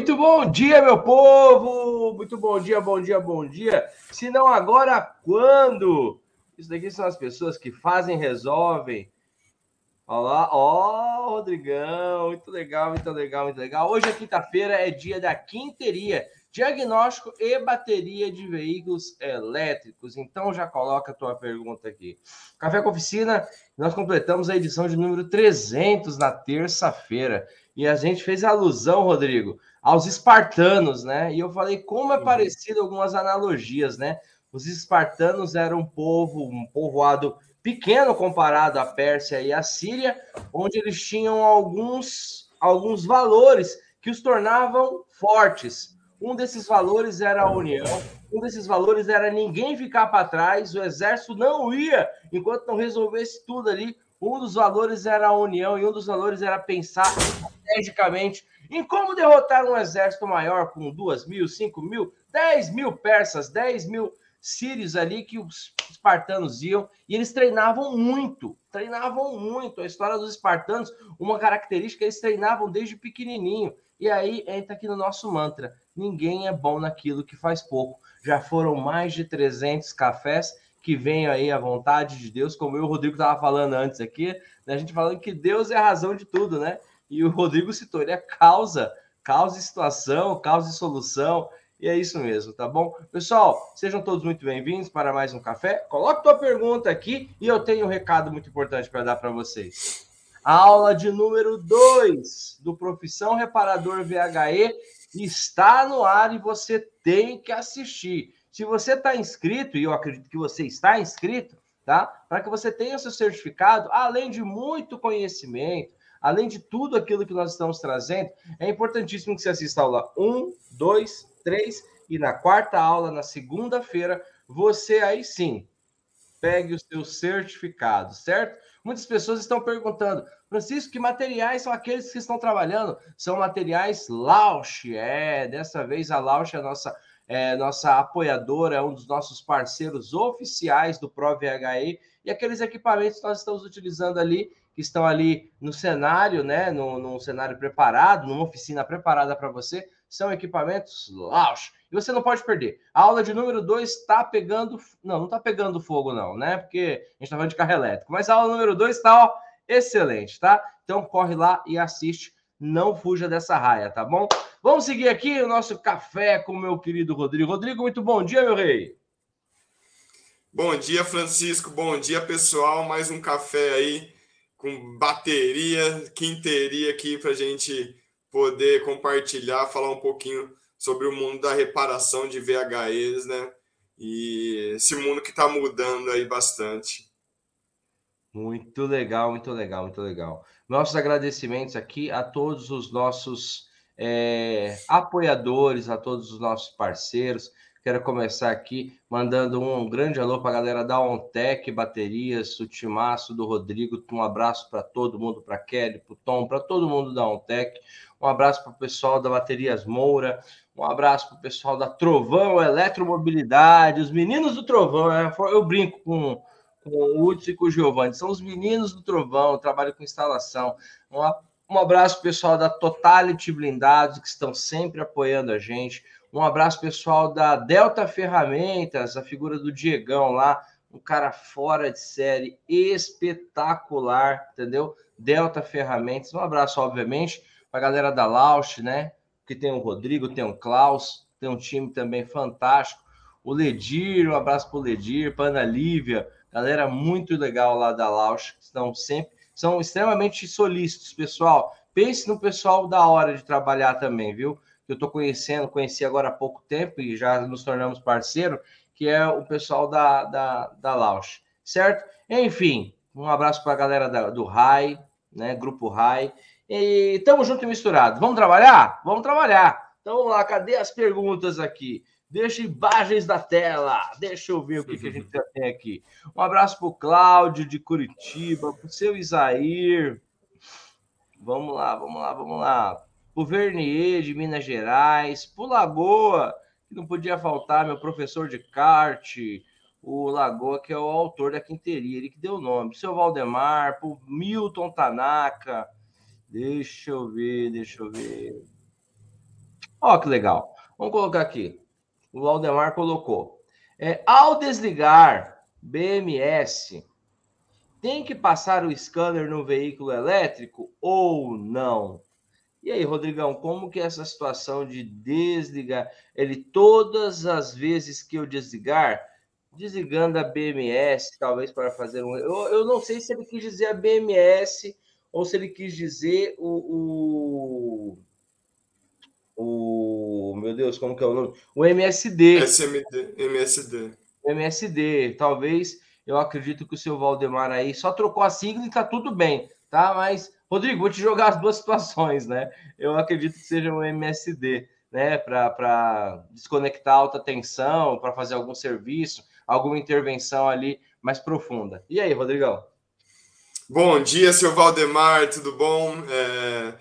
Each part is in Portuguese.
Muito bom dia, meu povo! Muito bom dia, bom dia, bom dia. Se não agora, quando? Isso daqui são as pessoas que fazem, resolvem. Olha lá, ó, oh, Rodrigão, muito legal, muito legal, muito legal. Hoje é quinta-feira, é dia da quinteria, diagnóstico e bateria de veículos elétricos. Então já coloca a tua pergunta aqui. Café com Oficina, nós completamos a edição de número 300 na terça-feira. E a gente fez alusão, Rodrigo, aos espartanos, né? E eu falei como é uhum. parecido algumas analogias, né? Os espartanos eram um povo, um povoado pequeno comparado à Pérsia e à Síria, onde eles tinham alguns, alguns valores que os tornavam fortes. Um desses valores era a união, um desses valores era ninguém ficar para trás, o exército não ia enquanto não resolvesse tudo ali. Um dos valores era a união e um dos valores era pensar estrategicamente em como derrotar um exército maior com duas mil, cinco mil, dez mil persas, dez mil sírios ali que os espartanos iam e eles treinavam muito, treinavam muito. A história dos espartanos, uma característica, eles treinavam desde pequenininho. E aí entra aqui no nosso mantra: ninguém é bom naquilo que faz pouco. Já foram mais de 300 cafés que venham aí à vontade de Deus, como eu o Rodrigo estava falando antes aqui, né? a gente falando que Deus é a razão de tudo, né? E o Rodrigo citou, ele é causa, causa e situação, causa e solução, e é isso mesmo, tá bom? Pessoal, sejam todos muito bem-vindos para mais um café. Coloque tua pergunta aqui e eu tenho um recado muito importante para dar para vocês. A aula de número 2 do Profissão Reparador VHE está no ar e você tem que assistir. Se você está inscrito, e eu acredito que você está inscrito, tá? Para que você tenha seu certificado, além de muito conhecimento, além de tudo aquilo que nós estamos trazendo, é importantíssimo que você assista a aula 1, 2, 3 e na quarta aula, na segunda-feira, você aí sim pegue o seu certificado, certo? Muitas pessoas estão perguntando, Francisco, que materiais são aqueles que estão trabalhando? São materiais Lausch, é, dessa vez a Lausch é a nossa, é, nossa apoiadora, é um dos nossos parceiros oficiais do ProVHE, e aqueles equipamentos que nós estamos utilizando ali que estão ali no cenário, né, no, num cenário preparado, numa oficina preparada para você, são equipamentos Lausch. E você não pode perder. A aula de número 2 está pegando. Não, não está pegando fogo, não, né? Porque a gente está falando de carro elétrico. Mas a aula número 2 está, excelente, tá? Então corre lá e assiste. Não fuja dessa raia, tá bom? Vamos seguir aqui o nosso café com o meu querido Rodrigo. Rodrigo, muito bom dia, meu rei. Bom dia, Francisco. Bom dia, pessoal. Mais um café aí com bateria, quinteria aqui para a gente poder compartilhar, falar um pouquinho sobre o mundo da reparação de VHEs, né? E esse mundo que está mudando aí bastante. Muito legal, muito legal, muito legal. Nossos agradecimentos aqui a todos os nossos é, apoiadores, a todos os nossos parceiros, Quero começar aqui mandando um grande alô para a galera da Ontec Baterias, o timaço do Rodrigo. Um abraço para todo mundo, para Kelly, para o Tom, para todo mundo da Ontec. Um abraço para o pessoal da Baterias Moura. Um abraço para o pessoal da Trovão Eletromobilidade, os meninos do Trovão. Né? Eu brinco com, com o Hudson e com o Giovanni. São os meninos do Trovão, trabalho com instalação. Um, um abraço pessoal da Totality Blindados, que estão sempre apoiando a gente. Um abraço pessoal da Delta Ferramentas, a figura do Diegão lá, um cara fora de série, espetacular, entendeu? Delta Ferramentas. Um abraço, obviamente, para a galera da Lausch, né? Que tem o Rodrigo, tem o Klaus, tem um time também fantástico. O Ledir, um abraço para o Ledir, para Ana Lívia, galera muito legal lá da Lausch, estão sempre, são extremamente solícitos, pessoal. Pense no pessoal da hora de trabalhar também, viu? Que eu estou conhecendo, conheci agora há pouco tempo e já nos tornamos parceiro, que é o pessoal da, da, da Lausch, certo? Enfim, um abraço para a galera da, do RAI, né? Grupo RAI. E estamos junto e misturado. Vamos trabalhar? Vamos trabalhar. Então vamos lá, cadê as perguntas aqui? Deixa imagens da tela. Deixa eu ver o que, que a gente já tem aqui. Um abraço para o Cláudio de Curitiba, para o seu Isair. Vamos lá, vamos lá, vamos lá Vernier de Minas Gerais, por Lagoa, que não podia faltar, meu professor de kart, o Lagoa, que é o autor da quinteria, ele que deu o nome, seu Valdemar, por Milton Tanaka, deixa eu ver, deixa eu ver. Ó, que legal. Vamos colocar aqui. O Valdemar colocou. É, ao desligar BMS, tem que passar o scanner no veículo elétrico ou não? E aí, Rodrigão, como que é essa situação de desligar? Ele todas as vezes que eu desligar, desligando a BMS, talvez para fazer um. Eu, eu não sei se ele quis dizer a BMS ou se ele quis dizer o, o, o meu Deus, como que é o nome? O MSD. SMD, MSD. MSD, talvez. Eu acredito que o seu Valdemar aí só trocou a sigla e tá tudo bem, tá? Mas Rodrigo, vou te jogar as duas situações, né? Eu acredito que seja um MSD, né? Para desconectar alta tensão, para fazer algum serviço, alguma intervenção ali mais profunda. E aí, Rodrigão? Bom dia, seu Valdemar, tudo bom? É,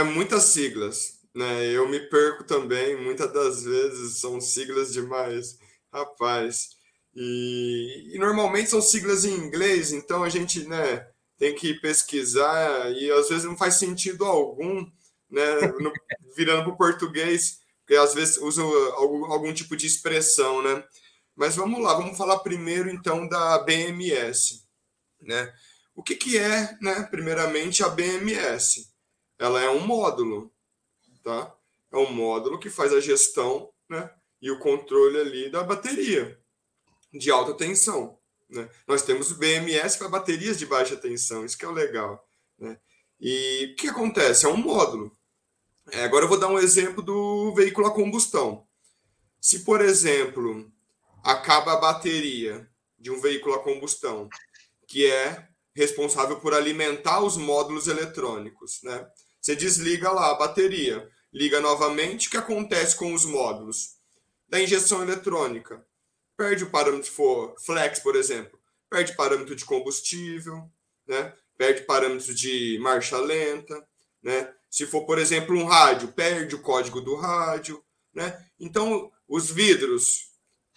é muitas siglas, né? Eu me perco também, muitas das vezes são siglas demais, rapaz. E, e normalmente são siglas em inglês, então a gente, né? Tem que pesquisar e às vezes não faz sentido algum, né? No, virando para o português, porque às vezes usa algum, algum tipo de expressão, né? Mas vamos lá, vamos falar primeiro então da BMS, né? O que, que é, né? Primeiramente a BMS, ela é um módulo, tá? É um módulo que faz a gestão, né? E o controle ali da bateria de alta tensão. Né? Nós temos o BMS para baterias de baixa tensão, isso que é o legal. Né? E o que acontece? É um módulo. É, agora eu vou dar um exemplo do veículo a combustão. Se, por exemplo, acaba a bateria de um veículo a combustão, que é responsável por alimentar os módulos eletrônicos, né? Você desliga lá a bateria, liga novamente, o que acontece com os módulos? Da injeção eletrônica perde o parâmetro for flex, por exemplo, perde parâmetro de combustível, né? Perde parâmetro de marcha lenta, né? Se for, por exemplo, um rádio, perde o código do rádio, né? Então, os vidros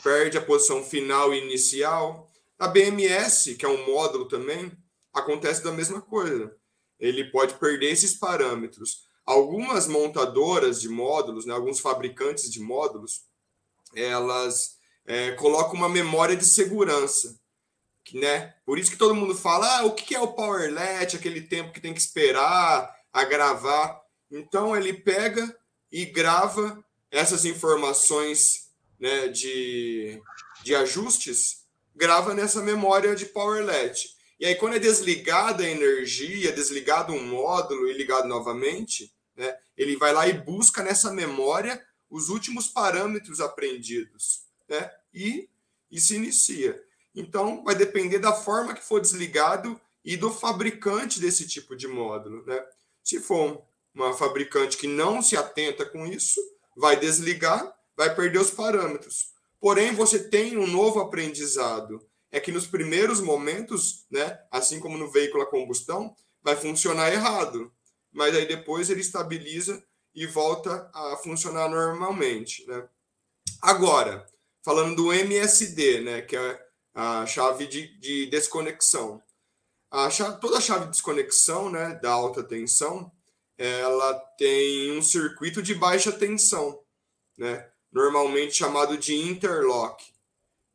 perde a posição final e inicial. A BMS, que é um módulo também, acontece da mesma coisa. Ele pode perder esses parâmetros. Algumas montadoras de módulos, né, alguns fabricantes de módulos, elas é, coloca uma memória de segurança. Né? Por isso que todo mundo fala: ah, o que é o powerlet, aquele tempo que tem que esperar a gravar. Então ele pega e grava essas informações né, de, de ajustes, grava nessa memória de powerlet. E aí, quando é desligada a energia, desligado um módulo e ligado novamente, né, ele vai lá e busca nessa memória os últimos parâmetros aprendidos né? E, e se inicia. Então, vai depender da forma que for desligado e do fabricante desse tipo de módulo, né? Se for uma fabricante que não se atenta com isso, vai desligar, vai perder os parâmetros. Porém, você tem um novo aprendizado. É que nos primeiros momentos, né, assim como no veículo a combustão, vai funcionar errado. Mas aí depois ele estabiliza e volta a funcionar normalmente. Né? Agora, falando do MSD, né, que é a chave de, de desconexão. A chave, toda a chave de desconexão né, da alta tensão ela tem um circuito de baixa tensão, né, normalmente chamado de interlock.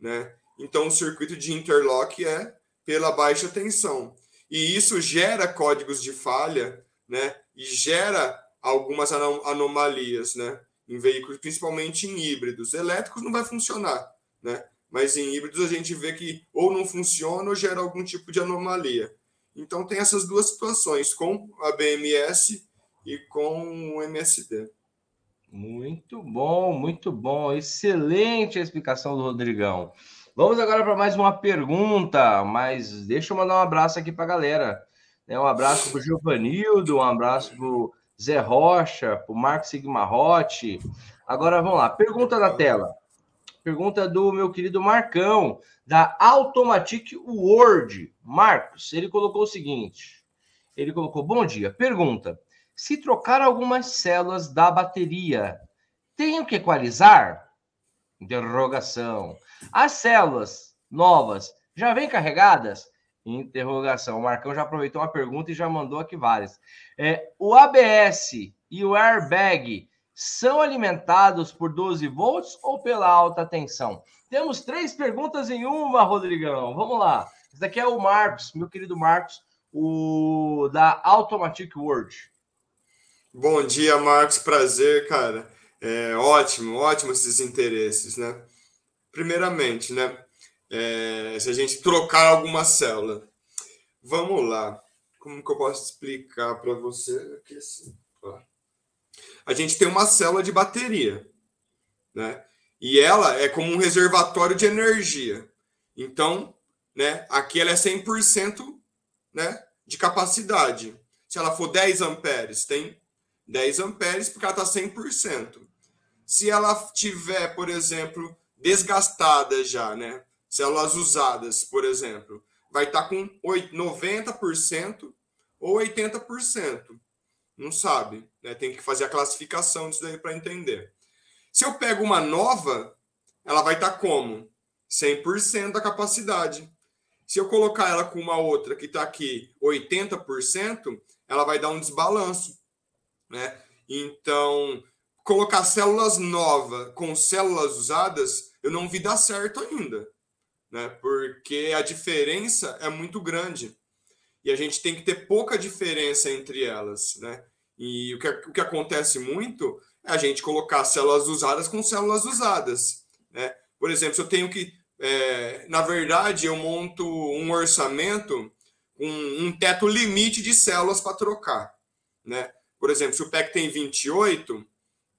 Né? Então, o circuito de interlock é pela baixa tensão. E isso gera códigos de falha né, e gera algumas anomalias. Né? Em veículos, principalmente em híbridos. Elétricos não vai funcionar, né? Mas em híbridos a gente vê que ou não funciona ou gera algum tipo de anomalia. Então tem essas duas situações, com a BMS e com o MSD. Muito bom, muito bom. Excelente a explicação do Rodrigão. Vamos agora para mais uma pergunta, mas deixa eu mandar um abraço aqui para a galera. Né? Um abraço para o Giovanildo, um abraço para Zé Rocha, o Marcos Sigmarotti. Agora vamos lá, pergunta da tela. Pergunta do meu querido Marcão, da Automatic Word. Marcos, ele colocou o seguinte: ele colocou: Bom dia. Pergunta: se trocar algumas células da bateria, tenho que equalizar? Interrogação. As células novas já vêm carregadas? Interrogação. O Marcão já aproveitou uma pergunta e já mandou aqui várias. É, o ABS e o airbag são alimentados por 12 volts ou pela alta tensão? Temos três perguntas em uma, Rodrigão. Vamos lá. Esse daqui é o Marcos, meu querido Marcos, o da Automatic World. Bom dia, Marcos. Prazer, cara. É ótimo, ótimo esses interesses, né? Primeiramente, né? É, se a gente trocar alguma célula. Vamos lá. Como que eu posso explicar para você? Aqui assim, A gente tem uma célula de bateria, né? E ela é como um reservatório de energia. Então, né, aqui ela é 100% né, de capacidade. Se ela for 10 amperes, tem 10 amperes porque ela está 100%. Se ela tiver, por exemplo, desgastada já, né, células usadas, por exemplo, vai estar tá com 90% ou 80%. Não sabe, né? Tem que fazer a classificação disso daí para entender. Se eu pego uma nova, ela vai estar tá como? 100% da capacidade. Se eu colocar ela com uma outra que está aqui 80%, ela vai dar um desbalanço. Né? Então, colocar células novas com células usadas, eu não vi dar certo ainda. Né? Porque a diferença é muito grande. E a gente tem que ter pouca diferença entre elas. Né? E o que, o que acontece muito é a gente colocar células usadas com células usadas. Né? Por exemplo, se eu tenho que. É, na verdade, eu monto um orçamento com um teto limite de células para trocar. Né? Por exemplo, se o PEC tem 28,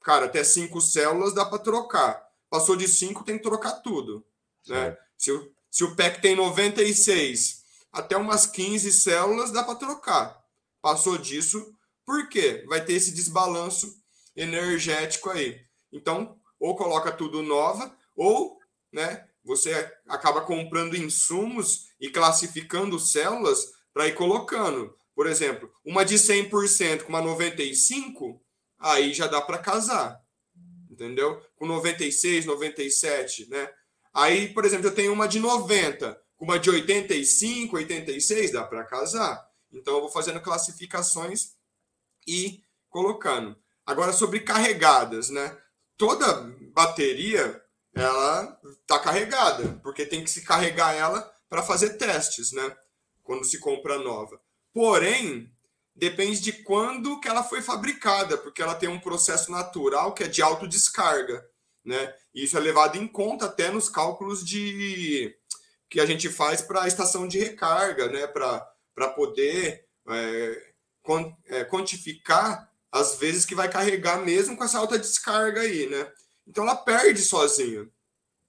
cara, até 5 células dá para trocar. Passou de 5, tem que trocar tudo. Né? Se, o, se o PEC tem 96, até umas 15 células dá para trocar. Passou disso, por quê? Vai ter esse desbalanço energético aí. Então, ou coloca tudo nova, ou né, você acaba comprando insumos e classificando células para ir colocando. Por exemplo, uma de 100% com uma 95, aí já dá para casar. Entendeu? Com 96, 97, né? Aí, por exemplo, eu tenho uma de 90, com uma de 85, 86, dá para casar. Então, eu vou fazendo classificações e colocando. Agora, sobre carregadas, né? Toda bateria, ela está carregada, porque tem que se carregar ela para fazer testes, né? Quando se compra nova. Porém, depende de quando que ela foi fabricada, porque ela tem um processo natural que é de autodescarga, né? E isso é levado em conta até nos cálculos de que a gente faz para a estação de recarga, né? Para poder é, é, quantificar as vezes que vai carregar mesmo com essa alta descarga aí, né? Então ela perde sozinha.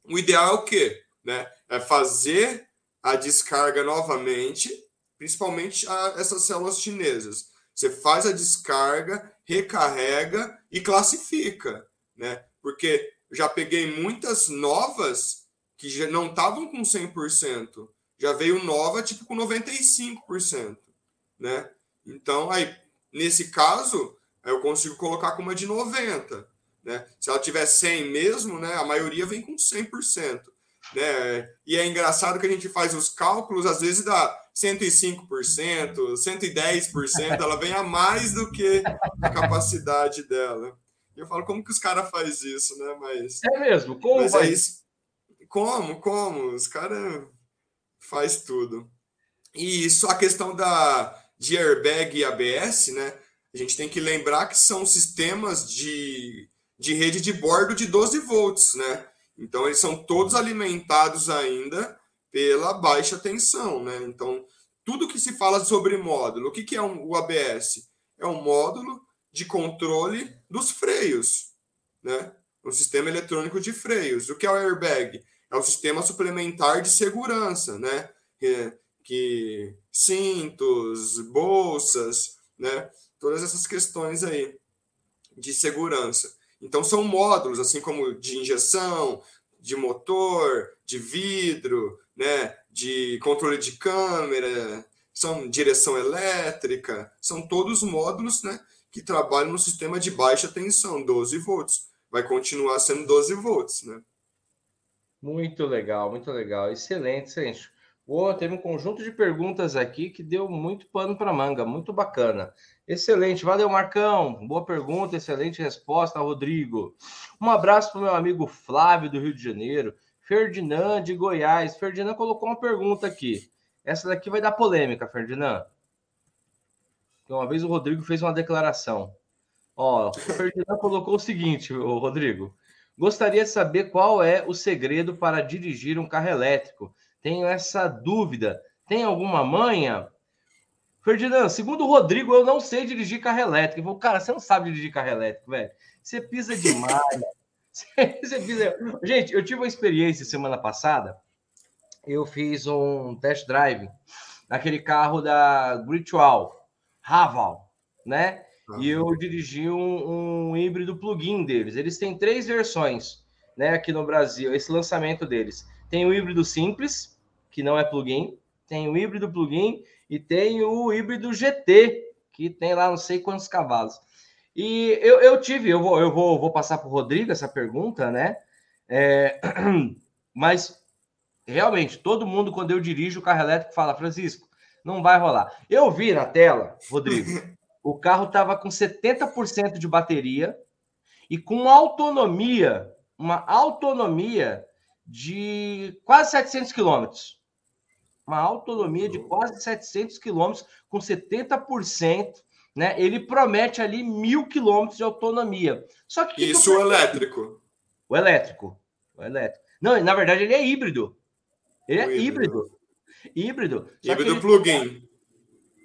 O ideal é o quê? Né? É fazer a descarga novamente, principalmente a, essas células chinesas. Você faz a descarga, recarrega e classifica, né? Porque já peguei muitas novas que já não estavam com 100%. Já veio nova tipo com 95%, né? Então, aí, nesse caso, eu consigo colocar com uma de 90, né? Se ela tiver 100 mesmo, né, a maioria vem com 100%. Né? E é engraçado que a gente faz os cálculos, às vezes dá 105%, 110%, ela vem a mais do que a capacidade dela. Eu falo, como que os caras fazem isso, né? Mas, é mesmo, como mas é isso? Como, como? Os caras faz tudo. E isso, a questão da, de airbag e ABS, né? A gente tem que lembrar que são sistemas de, de rede de bordo de 12 volts, né? Então, eles são todos alimentados ainda pela baixa tensão, né? Então, tudo que se fala sobre módulo, o que, que é um, o ABS? É um módulo de controle dos freios, né? Um sistema eletrônico de freios. O que é o airbag? É um sistema suplementar de segurança, né? Que cintos, bolsas, né? Todas essas questões aí de segurança. Então, são módulos, assim como de injeção, de motor, de vidro, né, de controle de câmera, são direção elétrica, são todos módulos né, que trabalham no sistema de baixa tensão, 12 volts. Vai continuar sendo 12 volts. Né? Muito legal, muito legal. Excelente, excelente. Oh, teve um conjunto de perguntas aqui que deu muito pano para manga, muito bacana. Excelente, valeu, Marcão. Boa pergunta, excelente resposta, Rodrigo. Um abraço para o meu amigo Flávio, do Rio de Janeiro. Ferdinand, de Goiás. Ferdinand colocou uma pergunta aqui. Essa daqui vai dar polêmica, Ferdinand. Uma vez o Rodrigo fez uma declaração. Ó, o Ferdinand colocou o seguinte, o Rodrigo. Gostaria de saber qual é o segredo para dirigir um carro elétrico. Tenho essa dúvida. Tem alguma manha? Ferdinand, segundo o Rodrigo, eu não sei dirigir carro elétrico. Eu cara, você não sabe dirigir carro elétrico, velho. Você pisa demais. você pisa... Gente, eu tive uma experiência semana passada. Eu fiz um test drive naquele carro da Gritual, Raval, né? Uhum. E eu dirigi um, um híbrido plug-in deles. Eles têm três versões, né, aqui no Brasil, esse lançamento deles. Tem o híbrido simples, que não é plugin, tem o híbrido plugin e tem o híbrido GT, que tem lá não sei quantos cavalos. E eu, eu tive, eu vou, eu vou, vou passar para o Rodrigo essa pergunta, né? É, mas realmente, todo mundo, quando eu dirijo o carro elétrico, fala, Francisco, não vai rolar. Eu vi na tela, Rodrigo, o carro estava com 70% de bateria e com autonomia, uma autonomia de quase 700 quilômetros uma autonomia de quase 700 quilômetros, com 70%. Né? Ele promete ali mil quilômetros de autonomia. Só que isso o elétrico. O elétrico. O elétrico. Não, na verdade, ele é híbrido. Ele é híbrido. Híbrido. Híbrido plug-in.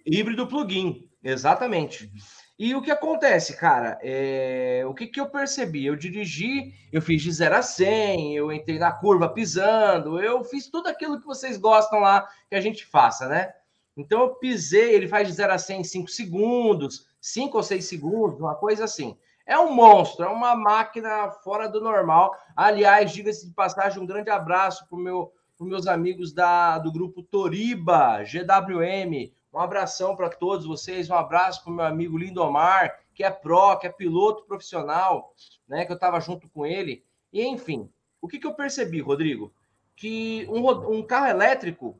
Híbrido plug-in, exatamente. E o que acontece, cara? É... O que, que eu percebi? Eu dirigi, eu fiz de 0 a 100, eu entrei na curva pisando, eu fiz tudo aquilo que vocês gostam lá que a gente faça, né? Então eu pisei, ele faz de 0 a 100 em 5 segundos, 5 ou 6 segundos, uma coisa assim. É um monstro, é uma máquina fora do normal. Aliás, diga-se de passagem, um grande abraço para meu, os meus amigos da, do grupo Toriba, GWM, um abração para todos vocês, um abraço para o meu amigo Lindomar, que é pró, que é piloto profissional, né? Que eu estava junto com ele. E enfim, o que, que eu percebi, Rodrigo? Que um, um carro elétrico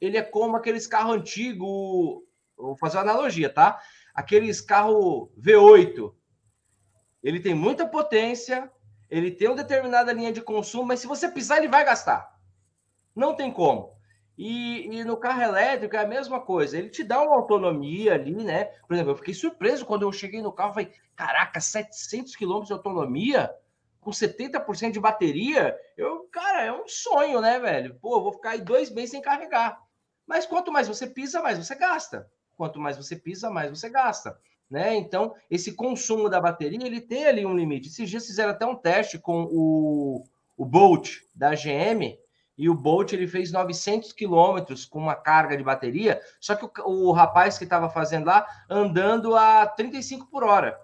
ele é como aqueles carros antigos. Vou fazer uma analogia, tá? Aqueles carro V8. Ele tem muita potência, ele tem uma determinada linha de consumo, mas se você pisar, ele vai gastar. Não tem como. E, e, no carro elétrico é a mesma coisa, ele te dá uma autonomia ali, né? Por exemplo, eu fiquei surpreso quando eu cheguei no carro, falei, caraca, 700 km de autonomia com 70% de bateria, eu, cara, é um sonho, né, velho? Pô, vou ficar aí dois meses sem carregar. Mas quanto mais você pisa, mais você gasta. Quanto mais você pisa, mais você gasta. Né? Então, esse consumo da bateria, ele tem ali um limite. Esses dias fizeram até um teste com o, o Bolt da GM, e o Bolt ele fez 900 quilômetros com uma carga de bateria, só que o, o rapaz que estava fazendo lá andando a 35 por hora.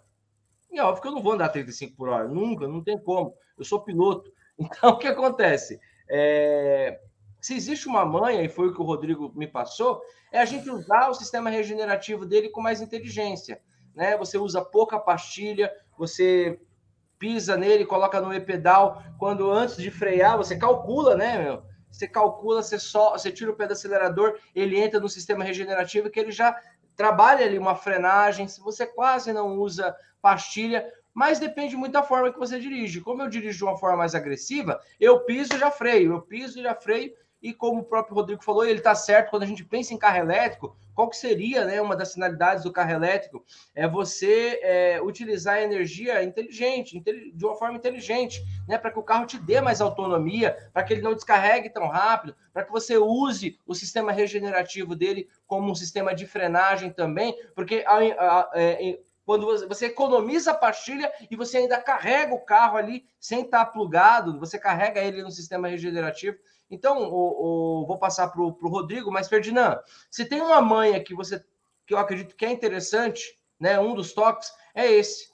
E é óbvio que eu não vou andar a 35 por hora, nunca, não tem como. Eu sou piloto. Então, o que acontece? É... Se existe uma manha, e foi o que o Rodrigo me passou, é a gente usar o sistema regenerativo dele com mais inteligência. Né? Você usa pouca pastilha, você pisa nele, coloca no e-pedal, quando antes de frear, você calcula, né, meu? Você calcula, você só, você tira o pé do acelerador, ele entra no sistema regenerativo que ele já trabalha ali uma frenagem, se você quase não usa pastilha, mas depende muito da forma que você dirige. Como eu dirijo de uma forma mais agressiva, eu piso e já freio, eu piso e já freio, e como o próprio Rodrigo falou, ele está certo, quando a gente pensa em carro elétrico, qual que seria né, uma das finalidades do carro elétrico? É você é, utilizar a energia inteligente, de uma forma inteligente, né, para que o carro te dê mais autonomia, para que ele não descarregue tão rápido, para que você use o sistema regenerativo dele como um sistema de frenagem também, porque a, a, a, é, quando você economiza a pastilha e você ainda carrega o carro ali sem estar plugado, você carrega ele no sistema regenerativo. Então, o, o vou passar para o Rodrigo, mas Ferdinand, se tem uma manha que você que eu acredito que é interessante, né? Um dos toques é esse.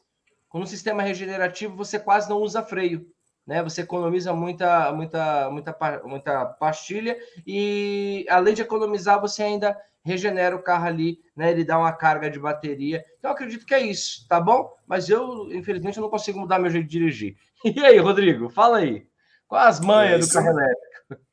Com o sistema regenerativo, você quase não usa freio. Né, você economiza muita, muita, muita, muita pastilha e além de economizar, você ainda regenera o carro ali, né? Ele dá uma carga de bateria. Então, acredito que é isso, tá bom? Mas eu, infelizmente, eu não consigo mudar meu jeito de dirigir. E aí, Rodrigo, fala aí. Qual as manhas é do carro elétrico?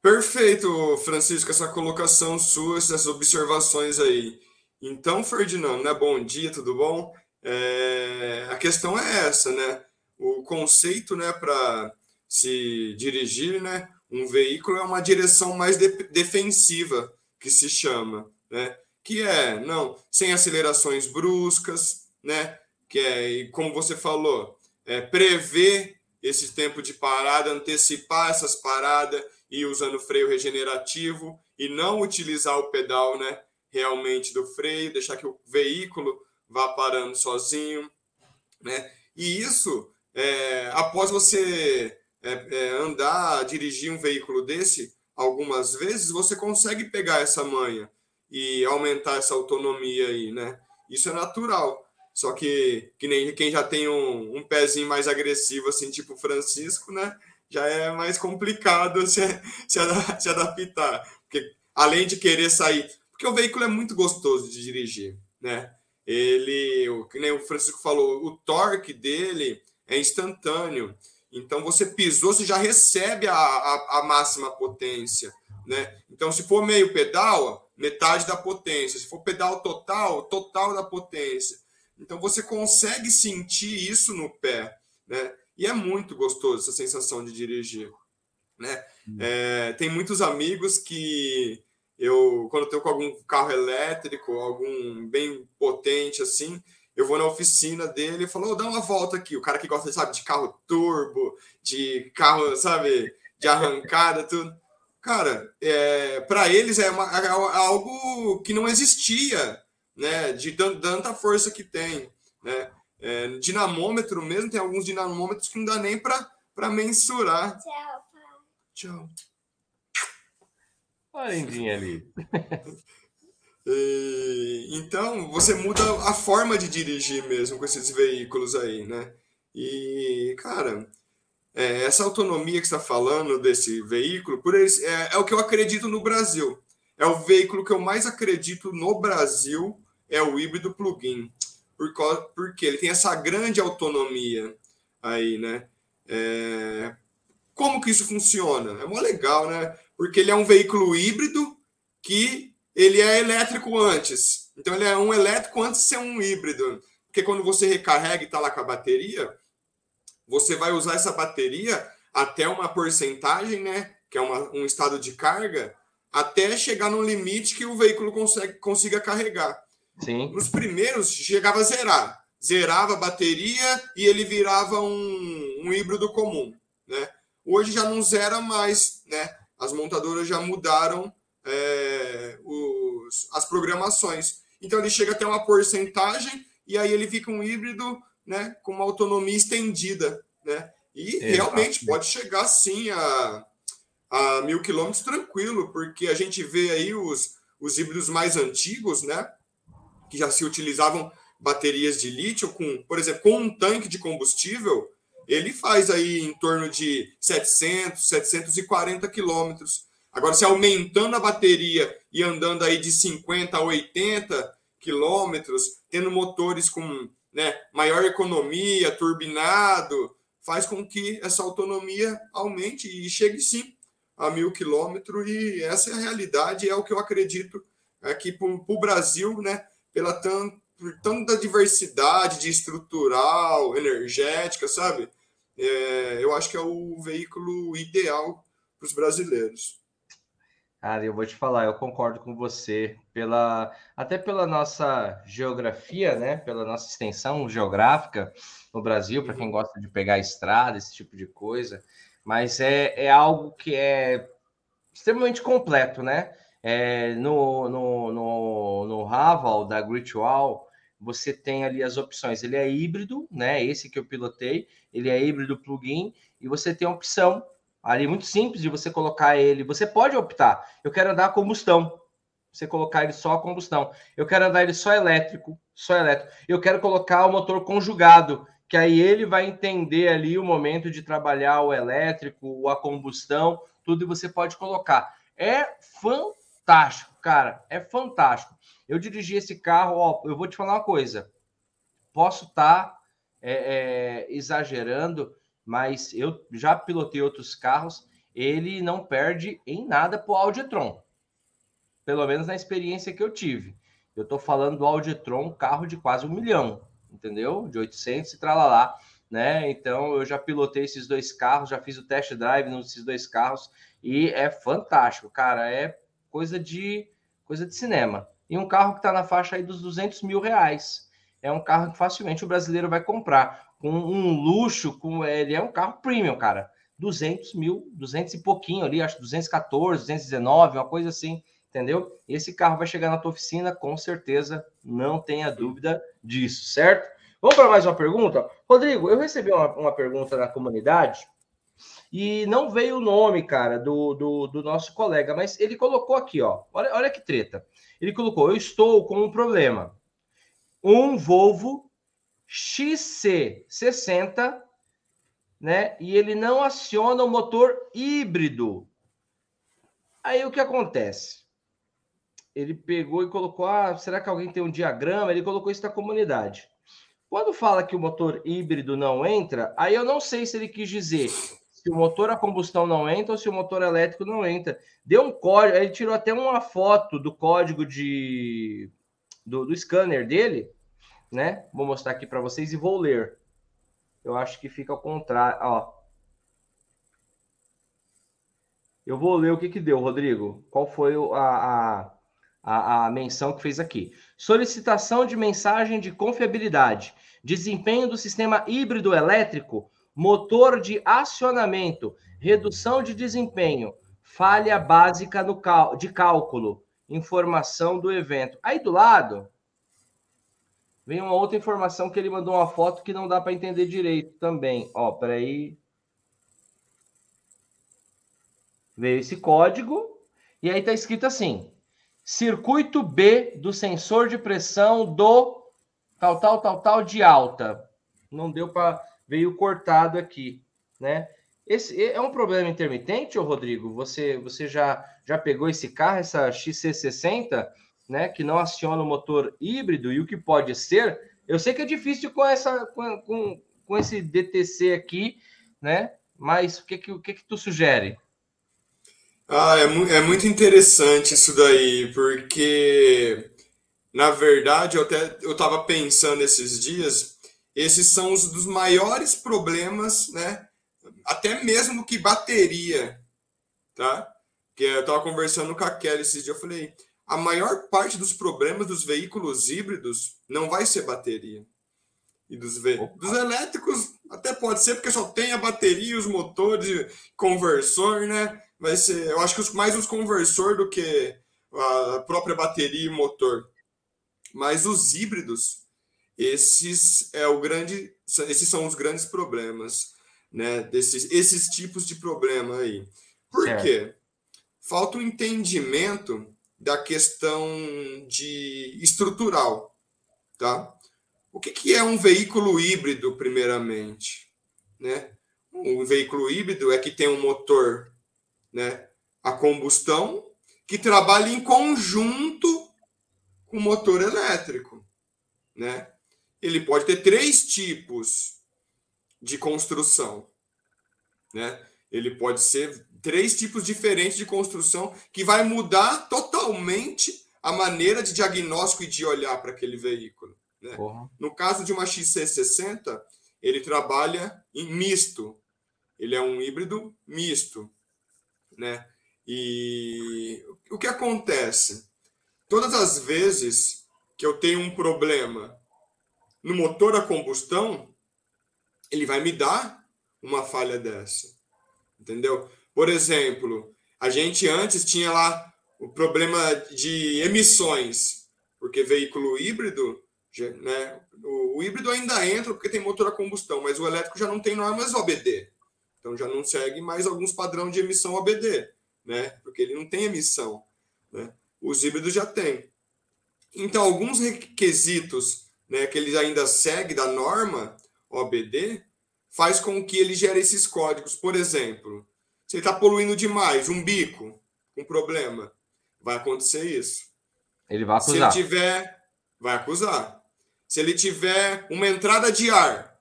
Perfeito, Francisco, essa colocação sua, essas observações aí. Então, Ferdinando, né? Bom dia, tudo bom? É, a questão é essa, né? O conceito, né, para se dirigir, né, um veículo é uma direção mais de, defensiva, que se chama, né? Que é, não, sem acelerações bruscas, né? Que é, como você falou, é, prever esse tempo de parada, antecipar essas paradas e usando freio regenerativo e não utilizar o pedal, né? Realmente do freio, deixar que o veículo vá parando sozinho, né? E isso, é, após você é, é, andar, dirigir um veículo desse algumas vezes, você consegue pegar essa manha e aumentar essa autonomia aí, né? Isso é natural. Só que, que nem quem já tem um, um pezinho mais agressivo, assim, tipo Francisco, né? Já é mais complicado se, se, se adaptar. Porque além de querer sair. Porque o veículo é muito gostoso de dirigir, né? Ele, que nem o Francisco falou, o torque dele é instantâneo. Então, você pisou, você já recebe a, a, a, máxima potência. Né? Então, se for meio pedal, metade da potência. Se for pedal total, total da potência. Então, você consegue sentir isso no pé. Né? E é muito gostoso essa sensação de dirigir. Né? Hum. É, tem muitos amigos que eu, quando eu tenho com algum carro elétrico, algum bem potente assim, eu vou na oficina dele e falo, oh, dá uma volta aqui. O cara que gosta, sabe, de carro turbo, de carro, sabe, de arrancada, tudo. Cara, é, para eles é, uma, é, algo que não existia, né? De tanta força que tem, né? É, dinamômetro mesmo, tem alguns dinamômetros que não dá nem para mensurar. Tchau, pai. Tchau. Olha ali. então, você muda a forma de dirigir mesmo com esses veículos aí, né? E, cara, é, essa autonomia que está falando desse veículo, por eles, é, é, o que eu acredito no Brasil. É o veículo que eu mais acredito no Brasil, é o híbrido plug-in. Por, porque ele tem essa grande autonomia aí, né? É, como que isso funciona? É mó legal, né? Porque ele é um veículo híbrido que ele é elétrico antes. Então ele é um elétrico antes de ser um híbrido. Porque quando você recarrega e está lá com a bateria, você vai usar essa bateria até uma porcentagem, né? Que é uma, um estado de carga, até chegar no limite que o veículo consegue, consiga carregar. Sim. Nos primeiros, chegava a zerar. Zerava a bateria e ele virava um, um híbrido comum. Né? Hoje já não zera mais, né? As montadoras já mudaram é, os, as programações. Então ele chega até uma porcentagem e aí ele fica um híbrido né, com uma autonomia estendida. Né? E realmente pode chegar sim a, a mil quilômetros tranquilo, porque a gente vê aí os, os híbridos mais antigos, né? Que já se utilizavam baterias de lítio com, por exemplo, com um tanque de combustível, ele faz aí em torno de 700, 740 quilômetros. Agora, se aumentando a bateria e andando aí de 50 a 80 quilômetros, tendo motores com né, maior economia, turbinado, faz com que essa autonomia aumente e chegue sim a mil quilômetros. E essa é a realidade, é o que eu acredito aqui para o Brasil, né, pela tan, tanta diversidade de estrutural, energética, sabe? É, eu acho que é o veículo ideal para os brasileiros. Cara, eu vou te falar, eu concordo com você, pela até pela nossa geografia, né? Pela nossa extensão geográfica no Brasil, para quem uhum. gosta de pegar estrada, esse tipo de coisa. Mas é, é algo que é extremamente completo, né? É, no, no, no, no Raval da Great Wall, você tem ali as opções. Ele é híbrido, né? Esse que eu pilotei, ele é híbrido plug-in, e você tem a opção Ali muito simples de você colocar ele. Você pode optar. Eu quero andar a combustão. Você colocar ele só a combustão. Eu quero andar ele só elétrico, só elétrico. Eu quero colocar o motor conjugado, que aí ele vai entender ali o momento de trabalhar o elétrico, a combustão, tudo e você pode colocar. É fantástico, cara. É fantástico. Eu dirigi esse carro, ó, eu vou te falar uma coisa. Posso estar tá, é, é, exagerando, mas eu já pilotei outros carros ele não perde em nada para o Auditron. Pelo menos na experiência que eu tive. Eu estou falando do Auditron, um carro de quase um milhão, entendeu? De 800 e tralalá, né? Então eu já pilotei esses dois carros, já fiz o test drive nesses dois carros e é fantástico, cara. É coisa de coisa de cinema. E um carro que está na faixa aí dos 200 mil reais. É um carro que facilmente o brasileiro vai comprar. Com um luxo, com ele é um carro premium, cara. 200 mil, 200 e pouquinho ali, acho 214, 219, uma coisa assim, entendeu? Esse carro vai chegar na tua oficina, com certeza, não tenha dúvida disso, certo? Vamos para mais uma pergunta? Rodrigo, eu recebi uma, uma pergunta na comunidade e não veio o nome, cara, do, do, do, nosso colega, mas ele colocou aqui, ó. Olha, olha que treta. Ele colocou: Eu estou com um problema. Um Volvo XC60 né? E ele não aciona o motor híbrido. Aí o que acontece? Ele pegou e colocou: ah, será que alguém tem um diagrama? Ele colocou isso na comunidade. Quando fala que o motor híbrido não entra, aí eu não sei se ele quis dizer se o motor a combustão não entra ou se o motor elétrico não entra. Deu um código, ele tirou até uma foto do código de do, do scanner dele, né? Vou mostrar aqui para vocês e vou ler. Eu acho que fica ao contrário. Ó. Eu vou ler o que, que deu, Rodrigo. Qual foi a, a, a, a menção que fez aqui? Solicitação de mensagem de confiabilidade. Desempenho do sistema híbrido elétrico, motor de acionamento, redução de desempenho, falha básica no cal de cálculo, informação do evento. Aí do lado, Vem uma outra informação que ele mandou uma foto que não dá para entender direito também. Ó, peraí. Veio esse código e aí tá escrito assim: circuito B do sensor de pressão do tal, tal, tal, tal de alta. Não deu para veio cortado aqui, né? Esse é um problema intermitente, ô Rodrigo? Você você já já pegou esse carro, essa XC60? Né, que não aciona o motor híbrido e o que pode ser, eu sei que é difícil com essa com, com, com esse DTC aqui, né? Mas o que que, o que, que tu sugere? Ah, é, mu é muito interessante isso daí, porque na verdade eu até eu estava pensando esses dias, esses são os dos maiores problemas, né? Até mesmo que bateria, tá? Que eu estava conversando com a Kelly esses dias, eu falei, a maior parte dos problemas dos veículos híbridos não vai ser bateria. E dos, ve... dos elétricos até pode ser, porque só tem a bateria, os motores, conversor, né? Vai ser, eu acho que mais os conversor do que a própria bateria e motor. Mas os híbridos, esses é o grande, esses são os grandes problemas, né? Desses, esses tipos de problema aí. Por certo. quê? Falta o um entendimento da questão de estrutural, tá? O que, que é um veículo híbrido, primeiramente? Né? Um veículo híbrido é que tem um motor né, a combustão que trabalha em conjunto com o motor elétrico. Né? Ele pode ter três tipos de construção. Né? Ele pode ser três tipos diferentes de construção que vai mudar totalmente a maneira de diagnóstico e de olhar para aquele veículo. Né? No caso de uma XC60, ele trabalha em misto. Ele é um híbrido misto. Né? E o que acontece? Todas as vezes que eu tenho um problema no motor a combustão, ele vai me dar uma falha dessa. Entendeu? Por exemplo, a gente antes tinha lá o problema de emissões, porque veículo híbrido, né, o, híbrido ainda entra porque tem motor a combustão, mas o elétrico já não tem normas OBD. Então já não segue mais alguns padrões de emissão OBD, né? Porque ele não tem emissão, né? Os híbridos já têm. Então alguns requisitos, né, que ele ainda segue da norma OBD, faz com que ele gere esses códigos. Por exemplo, se ele está poluindo demais, um bico, um problema, vai acontecer isso. Ele vai acusar. Se ele tiver, vai acusar. Se ele tiver uma entrada de ar,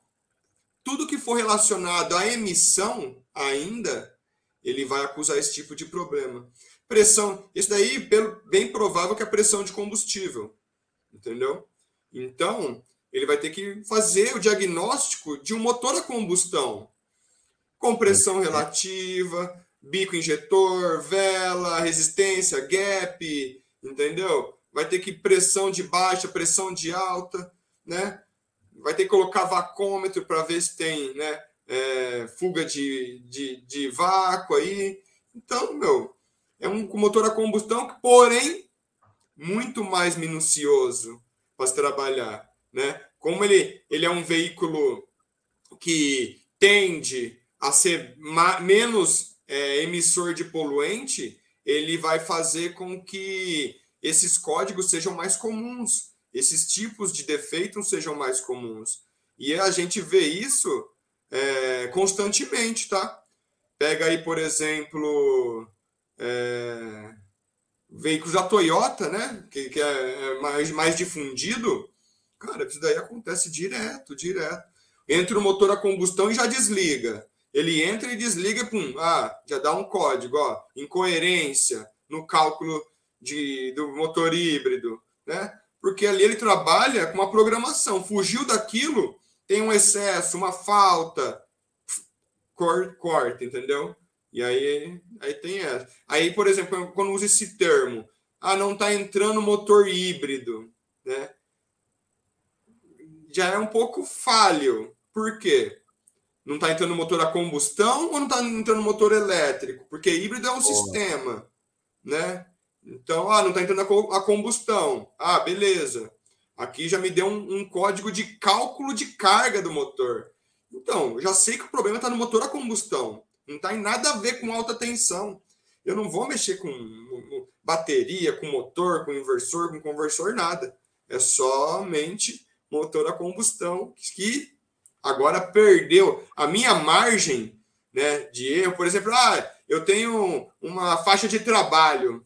tudo que for relacionado à emissão ainda, ele vai acusar esse tipo de problema. Pressão, isso daí bem provável que é pressão de combustível, entendeu? Então, ele vai ter que fazer o diagnóstico de um motor a combustão, com pressão relativa, bico injetor, vela, resistência, gap, entendeu? Vai ter que pressão de baixa, pressão de alta, né? Vai ter que colocar vacômetro para ver se tem, né? É, fuga de, de, de vácuo aí. Então, meu, é um motor a combustão, porém, muito mais minucioso para se trabalhar, né? Como ele, ele é um veículo que tende a ser menos é, emissor de poluente, ele vai fazer com que esses códigos sejam mais comuns, esses tipos de defeitos sejam mais comuns. E a gente vê isso é, constantemente, tá? Pega aí, por exemplo, é, veículos da Toyota, né? Que, que é, é mais, mais difundido. Cara, isso daí acontece direto, direto. Entra o motor a combustão e já desliga. Ele entra e desliga, pum, ah, já dá um código, ó, incoerência no cálculo de, do motor híbrido, né? Porque ali ele trabalha com uma programação. Fugiu daquilo, tem um excesso, uma falta, corta, entendeu? E aí, aí tem essa. Aí, por exemplo, quando usa esse termo, ah, não está entrando motor híbrido, né? Já é um pouco falho. Por quê? Não está entrando motor a combustão ou não está entrando motor elétrico? Porque híbrido é um oh. sistema, né? Então, ah, não está entrando a combustão. Ah, beleza. Aqui já me deu um, um código de cálculo de carga do motor. Então, já sei que o problema está no motor a combustão. Não tem nada a ver com alta tensão. Eu não vou mexer com bateria, com motor, com inversor, com conversor, nada. É somente motor a combustão que agora perdeu a minha margem né, de erro. Por exemplo, ah, eu tenho uma faixa de trabalho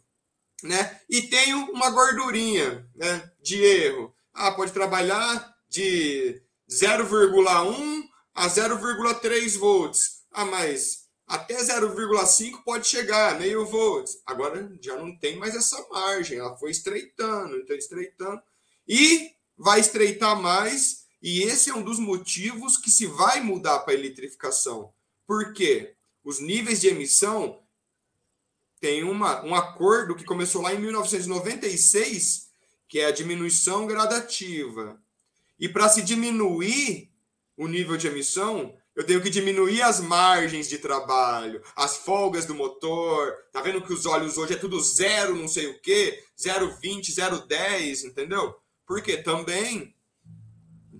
né, e tenho uma gordurinha né, de erro. Ah, pode trabalhar de 0,1 a 0,3 volts. Ah, mas até 0,5 pode chegar, meio volts. Agora já não tem mais essa margem, ela foi estreitando, então estreitando. E vai estreitar mais e esse é um dos motivos que se vai mudar para a eletrificação. Por quê? Os níveis de emissão tem uma, um acordo que começou lá em 1996, que é a diminuição gradativa. E para se diminuir o nível de emissão, eu tenho que diminuir as margens de trabalho, as folgas do motor. Tá vendo que os olhos hoje é tudo zero, não sei o quê, 0,20, 0,10, entendeu? Porque também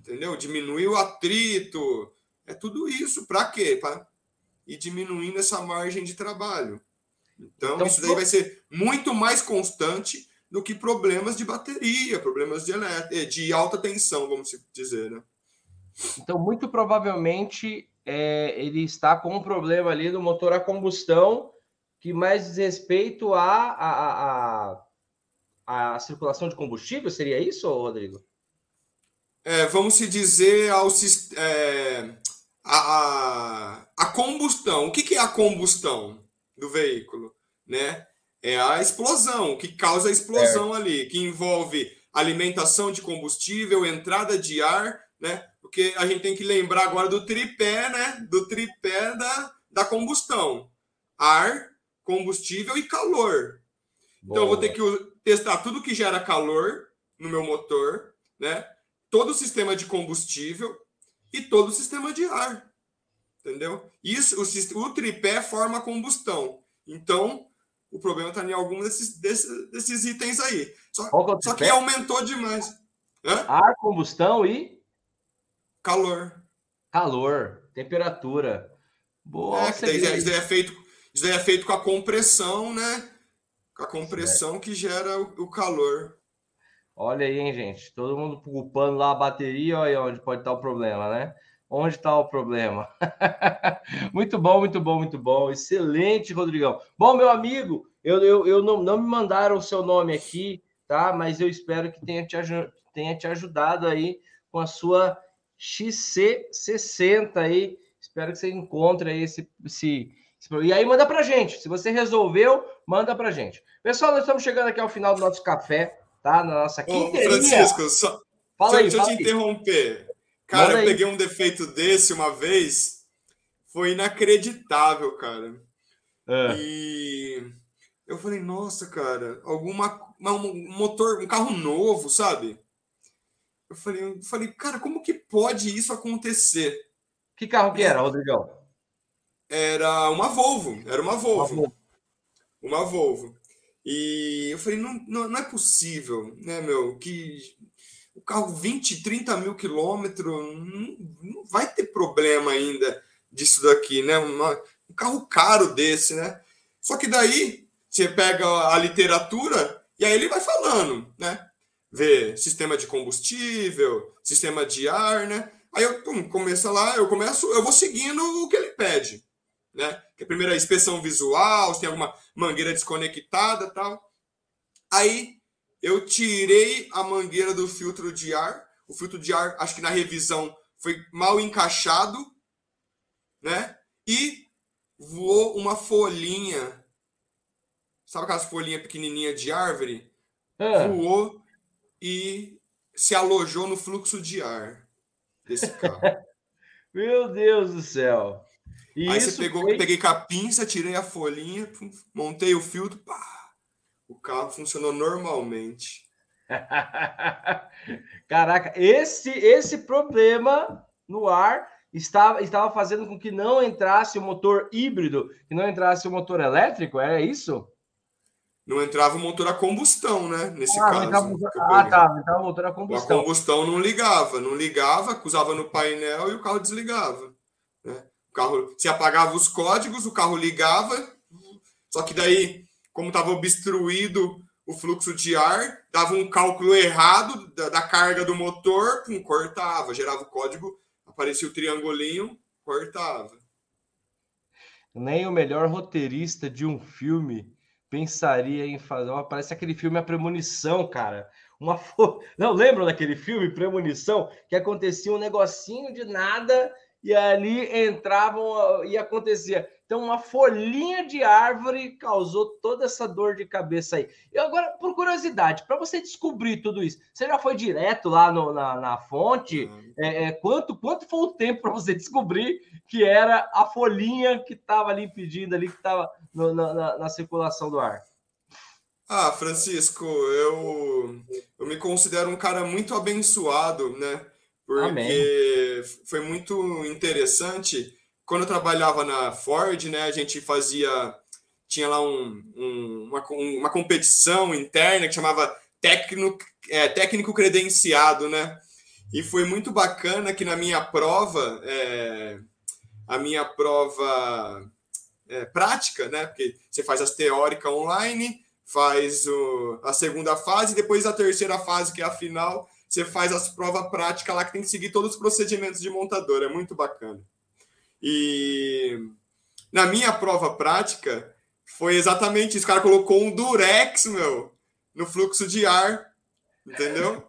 entendeu? Diminuir o atrito. É tudo isso. Para quê? Para ir diminuindo essa margem de trabalho. Então, então, isso daí vai ser muito mais constante do que problemas de bateria, problemas de, eh, de alta tensão, vamos dizer, né? Então, muito provavelmente, é, ele está com um problema ali no motor a combustão que mais diz respeito à a, a, a, a, circulação de combustível, seria isso, Rodrigo? É, vamos se dizer, ao, é, a, a, combustão. O que, que é a combustão do veículo? Né? É a explosão, o que causa a explosão é. ali, que envolve alimentação de combustível, entrada de ar, né? Porque a gente tem que lembrar agora do tripé, né? Do tripé da, da combustão: ar, combustível e calor. Boa. Então eu vou ter que testar tudo que gera calor no meu motor, né? Todo o sistema de combustível e todo o sistema de ar. Entendeu? Isso, o, o tripé forma combustão. Então, o problema está em algum desses, desses, desses, itens aí. Só, é só que aumentou demais. Hã? Ar, combustão e calor. Calor, temperatura. Boa, é, daí, isso, daí é feito, isso daí é feito com a compressão, né? Com a compressão certo. que gera o, o calor. Olha aí, hein, gente. Todo mundo culpando lá a bateria, olha onde pode estar o problema, né? Onde está o problema? muito bom, muito bom, muito bom. Excelente, Rodrigão. Bom, meu amigo, eu, eu, eu não, não me mandaram o seu nome aqui, tá? Mas eu espero que tenha te, tenha te ajudado aí com a sua XC60 aí. Espero que você encontre aí esse, esse, E aí manda pra gente. Se você resolveu, manda pra gente. Pessoal, nós estamos chegando aqui ao final do nosso café, tá? Na nossa quinta. Francisco, só... Fala aí, deixa eu te aí. interromper. Cara, manda eu peguei um defeito desse uma vez. Foi inacreditável, cara. É. E eu falei, nossa, cara, alguma um motor, um carro novo, sabe? Eu falei, eu falei, cara, como que pode isso acontecer? Que carro que era, Rodrigão? Era uma Volvo, era uma Volvo. Uma Volvo. Uma Volvo. E eu falei, não, não, não, é possível, né, meu, que o carro 20, 30 mil quilômetros não, não vai ter problema ainda disso daqui, né? Um carro caro desse, né? Só que daí você pega a literatura e aí ele vai falando, né? Vê sistema de combustível, sistema de ar, né? Aí eu pum, lá, eu começo, eu vou seguindo o que ele pede, né? Que a primeira inspeção visual, se tem alguma mangueira desconectada, tal. Aí eu tirei a mangueira do filtro de ar. O filtro de ar, acho que na revisão foi mal encaixado, né? E voou uma folhinha. Sabe aquelas folhinhas pequenininhas de árvore? É. Voou e se alojou no fluxo de ar desse carro. Meu Deus do céu. E Aí você pegou, foi... peguei com a pinça, tirei a folhinha, montei o filtro, pá, o carro funcionou normalmente. Caraca, esse esse problema no ar estava, estava fazendo com que não entrasse o motor híbrido, que não entrasse o motor elétrico, era isso? Não entrava o motor a combustão, né? Nesse ah, caso. Entrava, ah, tá. Entrava o motor a combustão. A combustão não ligava, não ligava, usava no painel e o carro desligava. Carro se apagava os códigos, o carro ligava, só que daí, como estava obstruído o fluxo de ar, dava um cálculo errado da, da carga do motor, pum, cortava, gerava o código aparecia o triangulinho, cortava. Nem o melhor roteirista de um filme pensaria em fazer. parece aquele filme A Premonição, cara. Uma fo... Não lembram daquele filme Premonição que acontecia um negocinho de nada e ali entravam e acontecia. Então, uma folhinha de árvore causou toda essa dor de cabeça aí. E agora, por curiosidade, para você descobrir tudo isso, você já foi direto lá no, na, na fonte? Uhum. É, é, quanto, quanto foi o tempo para você descobrir que era a folhinha que estava ali impedindo, ali, que estava na, na, na circulação do ar? Ah, Francisco, eu, eu me considero um cara muito abençoado, né? Porque Amém. foi muito interessante quando eu trabalhava na Ford, né, a gente fazia. Tinha lá um, um, uma, uma competição interna que chamava técnico, é, técnico credenciado, né? E foi muito bacana que na minha prova, é, a minha prova é, prática, né? Porque você faz as teóricas online, faz o, a segunda fase, depois a terceira fase, que é a final, você faz as provas práticas lá que tem que seguir todos os procedimentos de montador. É muito bacana. E na minha prova prática, foi exatamente isso. O cara colocou um durex, meu, no fluxo de ar, entendeu?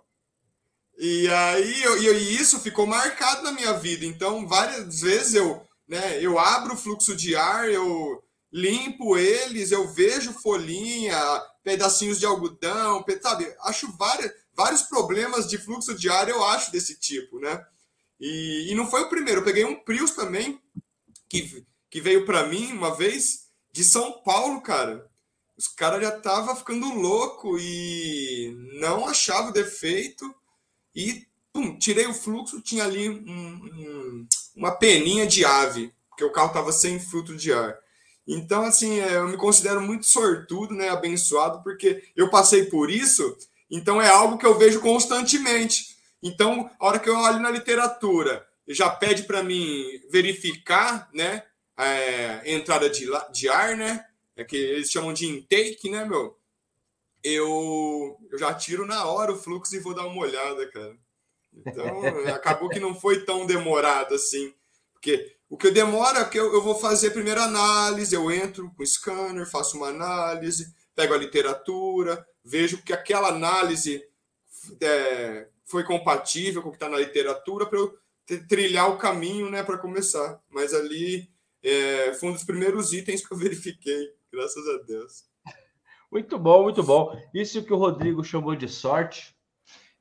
E aí, eu, e isso ficou marcado na minha vida. Então, várias vezes eu, né, eu abro o fluxo de ar, eu limpo eles, eu vejo folhinha, pedacinhos de algodão, sabe? Acho várias, vários problemas de fluxo de ar, eu acho desse tipo, né? E, e não foi o primeiro, eu peguei um Prius também, que, que veio para mim uma vez, de São Paulo, cara. Os caras já tava ficando louco e não achava o defeito. E pum, tirei o fluxo, tinha ali um, um, uma peninha de ave, porque o carro tava sem filtro de ar. Então, assim, é, eu me considero muito sortudo, né, abençoado, porque eu passei por isso, então é algo que eu vejo constantemente. Então, a hora que eu olho na literatura, já pede para mim verificar, né, é, entrada de, de ar, né, é que eles chamam de intake, né, meu? Eu, eu já tiro na hora o fluxo e vou dar uma olhada, cara. Então, acabou que não foi tão demorado assim. Porque o que demora é que eu, eu vou fazer a primeira análise, eu entro com o scanner, faço uma análise, pego a literatura, vejo que aquela análise é, foi compatível com o que está na literatura para eu trilhar o caminho né, para começar. Mas ali é, foi um dos primeiros itens que eu verifiquei, graças a Deus. Muito bom, muito bom. Isso que o Rodrigo chamou de sorte,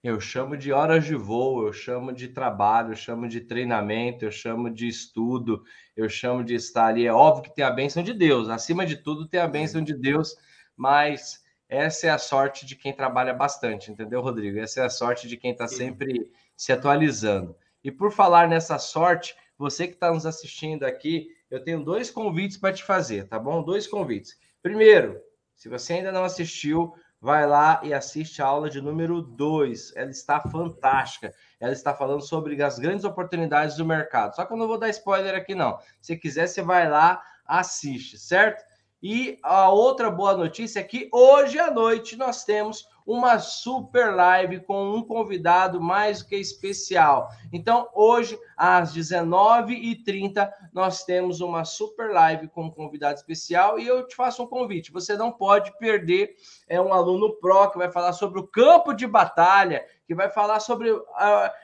eu chamo de horas de voo, eu chamo de trabalho, eu chamo de treinamento, eu chamo de estudo, eu chamo de estar ali. É óbvio que tem a bênção de Deus, acima de tudo tem a bênção de Deus, mas essa é a sorte de quem trabalha bastante, entendeu, Rodrigo? Essa é a sorte de quem está sempre se atualizando. E por falar nessa sorte, você que está nos assistindo aqui, eu tenho dois convites para te fazer, tá bom? Dois convites. Primeiro, se você ainda não assistiu, vai lá e assiste a aula de número 2. Ela está fantástica. Ela está falando sobre as grandes oportunidades do mercado. Só que eu não vou dar spoiler aqui, não. Se quiser, você vai lá, assiste, certo? E a outra boa notícia é que hoje à noite nós temos uma super live com um convidado mais que especial. Então, hoje, às 19h30, nós temos uma super live com um convidado especial e eu te faço um convite. Você não pode perder é um aluno pro que vai falar sobre o campo de batalha, que vai falar sobre. Uh,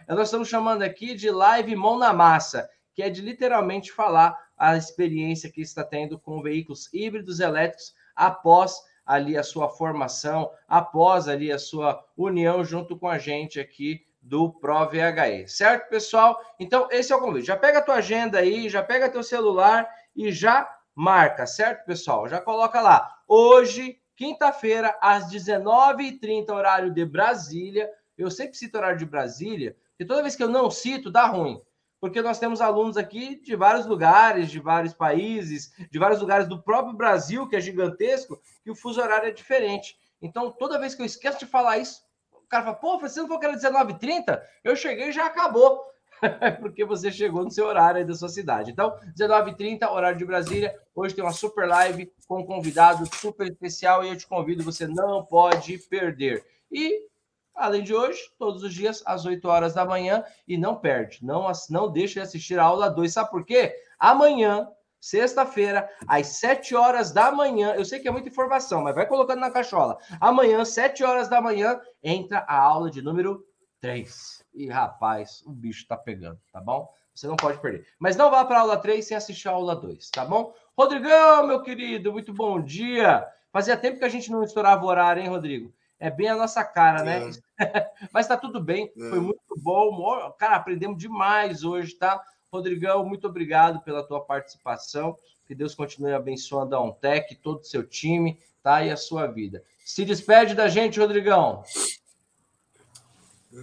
nós estamos chamando aqui de live mão na massa, que é de literalmente falar a experiência que está tendo com veículos híbridos elétricos após ali a sua formação, após ali a sua união junto com a gente aqui do ProVHE, certo, pessoal? Então, esse é o convite. Já pega a tua agenda aí, já pega teu celular e já marca, certo, pessoal? Já coloca lá. Hoje, quinta-feira, às 19h30, horário de Brasília. Eu sempre cito horário de Brasília, porque toda vez que eu não cito, dá ruim porque nós temos alunos aqui de vários lugares, de vários países, de vários lugares do próprio Brasil, que é gigantesco, que o fuso horário é diferente. Então, toda vez que eu esqueço de falar isso, o cara fala, pô, você não falou que era 19h30? Eu cheguei e já acabou. porque você chegou no seu horário aí da sua cidade. Então, 19h30, horário de Brasília. Hoje tem uma super live com um convidado super especial e eu te convido, você não pode perder. E além de hoje, todos os dias, às 8 horas da manhã, e não perde, não, não deixe de assistir a aula 2. Sabe por quê? Amanhã, sexta-feira, às 7 horas da manhã, eu sei que é muita informação, mas vai colocando na cachola. Amanhã, 7 horas da manhã, entra a aula de número 3. E rapaz, o bicho tá pegando, tá bom? Você não pode perder. Mas não vá para a aula 3 sem assistir a aula 2, tá bom? Rodrigão, meu querido, muito bom dia. Fazia tempo que a gente não estourava o horário, hein, Rodrigo? É bem a nossa cara, né? É. Mas tá tudo bem, é. foi muito bom. Cara, aprendemos demais hoje, tá? Rodrigão, muito obrigado pela tua participação. Que Deus continue abençoando a Ontec, todo o seu time, tá? E a sua vida. Se despede da gente, Rodrigão.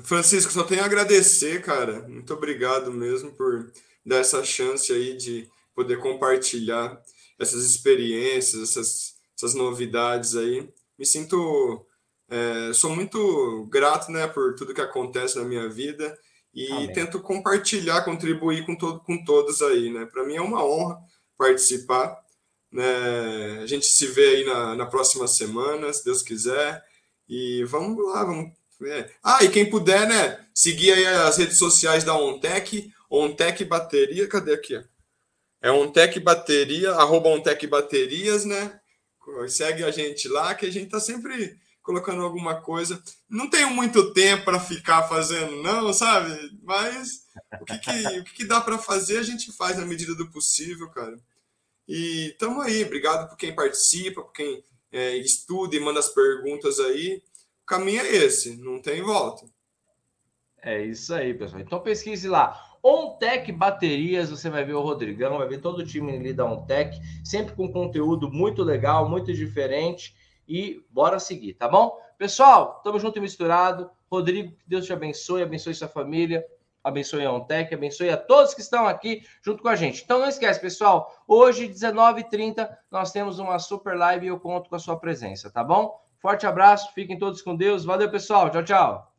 Francisco, só tenho a agradecer, cara. Muito obrigado mesmo por dar essa chance aí de poder compartilhar essas experiências, essas, essas novidades aí. Me sinto é, sou muito grato né, por tudo que acontece na minha vida e Amém. tento compartilhar, contribuir com, todo, com todos aí. Né? Para mim é uma honra participar. Né? A gente se vê aí na, na próxima semana, se Deus quiser. E vamos lá, vamos. É. Ah, e quem puder, né? Seguir aí as redes sociais da Ontec, Ontec Bateria, cadê aqui? É Ontec Bateria, arroba Ontec Baterias, né? Segue a gente lá, que a gente tá sempre colocando alguma coisa. Não tenho muito tempo para ficar fazendo, não, sabe? Mas o que, que, o que, que dá para fazer, a gente faz na medida do possível, cara. E estamos aí. Obrigado por quem participa, por quem é, estuda e manda as perguntas aí. O caminho é esse, não tem volta. É isso aí, pessoal. Então pesquise lá. OnTech Baterias, você vai ver o Rodrigão, vai ver todo o time ali da OnTech, sempre com conteúdo muito legal, muito diferente e bora seguir, tá bom? Pessoal, tamo junto e misturado. Rodrigo, que Deus te abençoe, abençoe sua família, abençoe a Ontec, abençoe a todos que estão aqui junto com a gente. Então não esquece, pessoal, hoje, 19h30, nós temos uma super live e eu conto com a sua presença, tá bom? Forte abraço, fiquem todos com Deus. Valeu, pessoal. Tchau, tchau.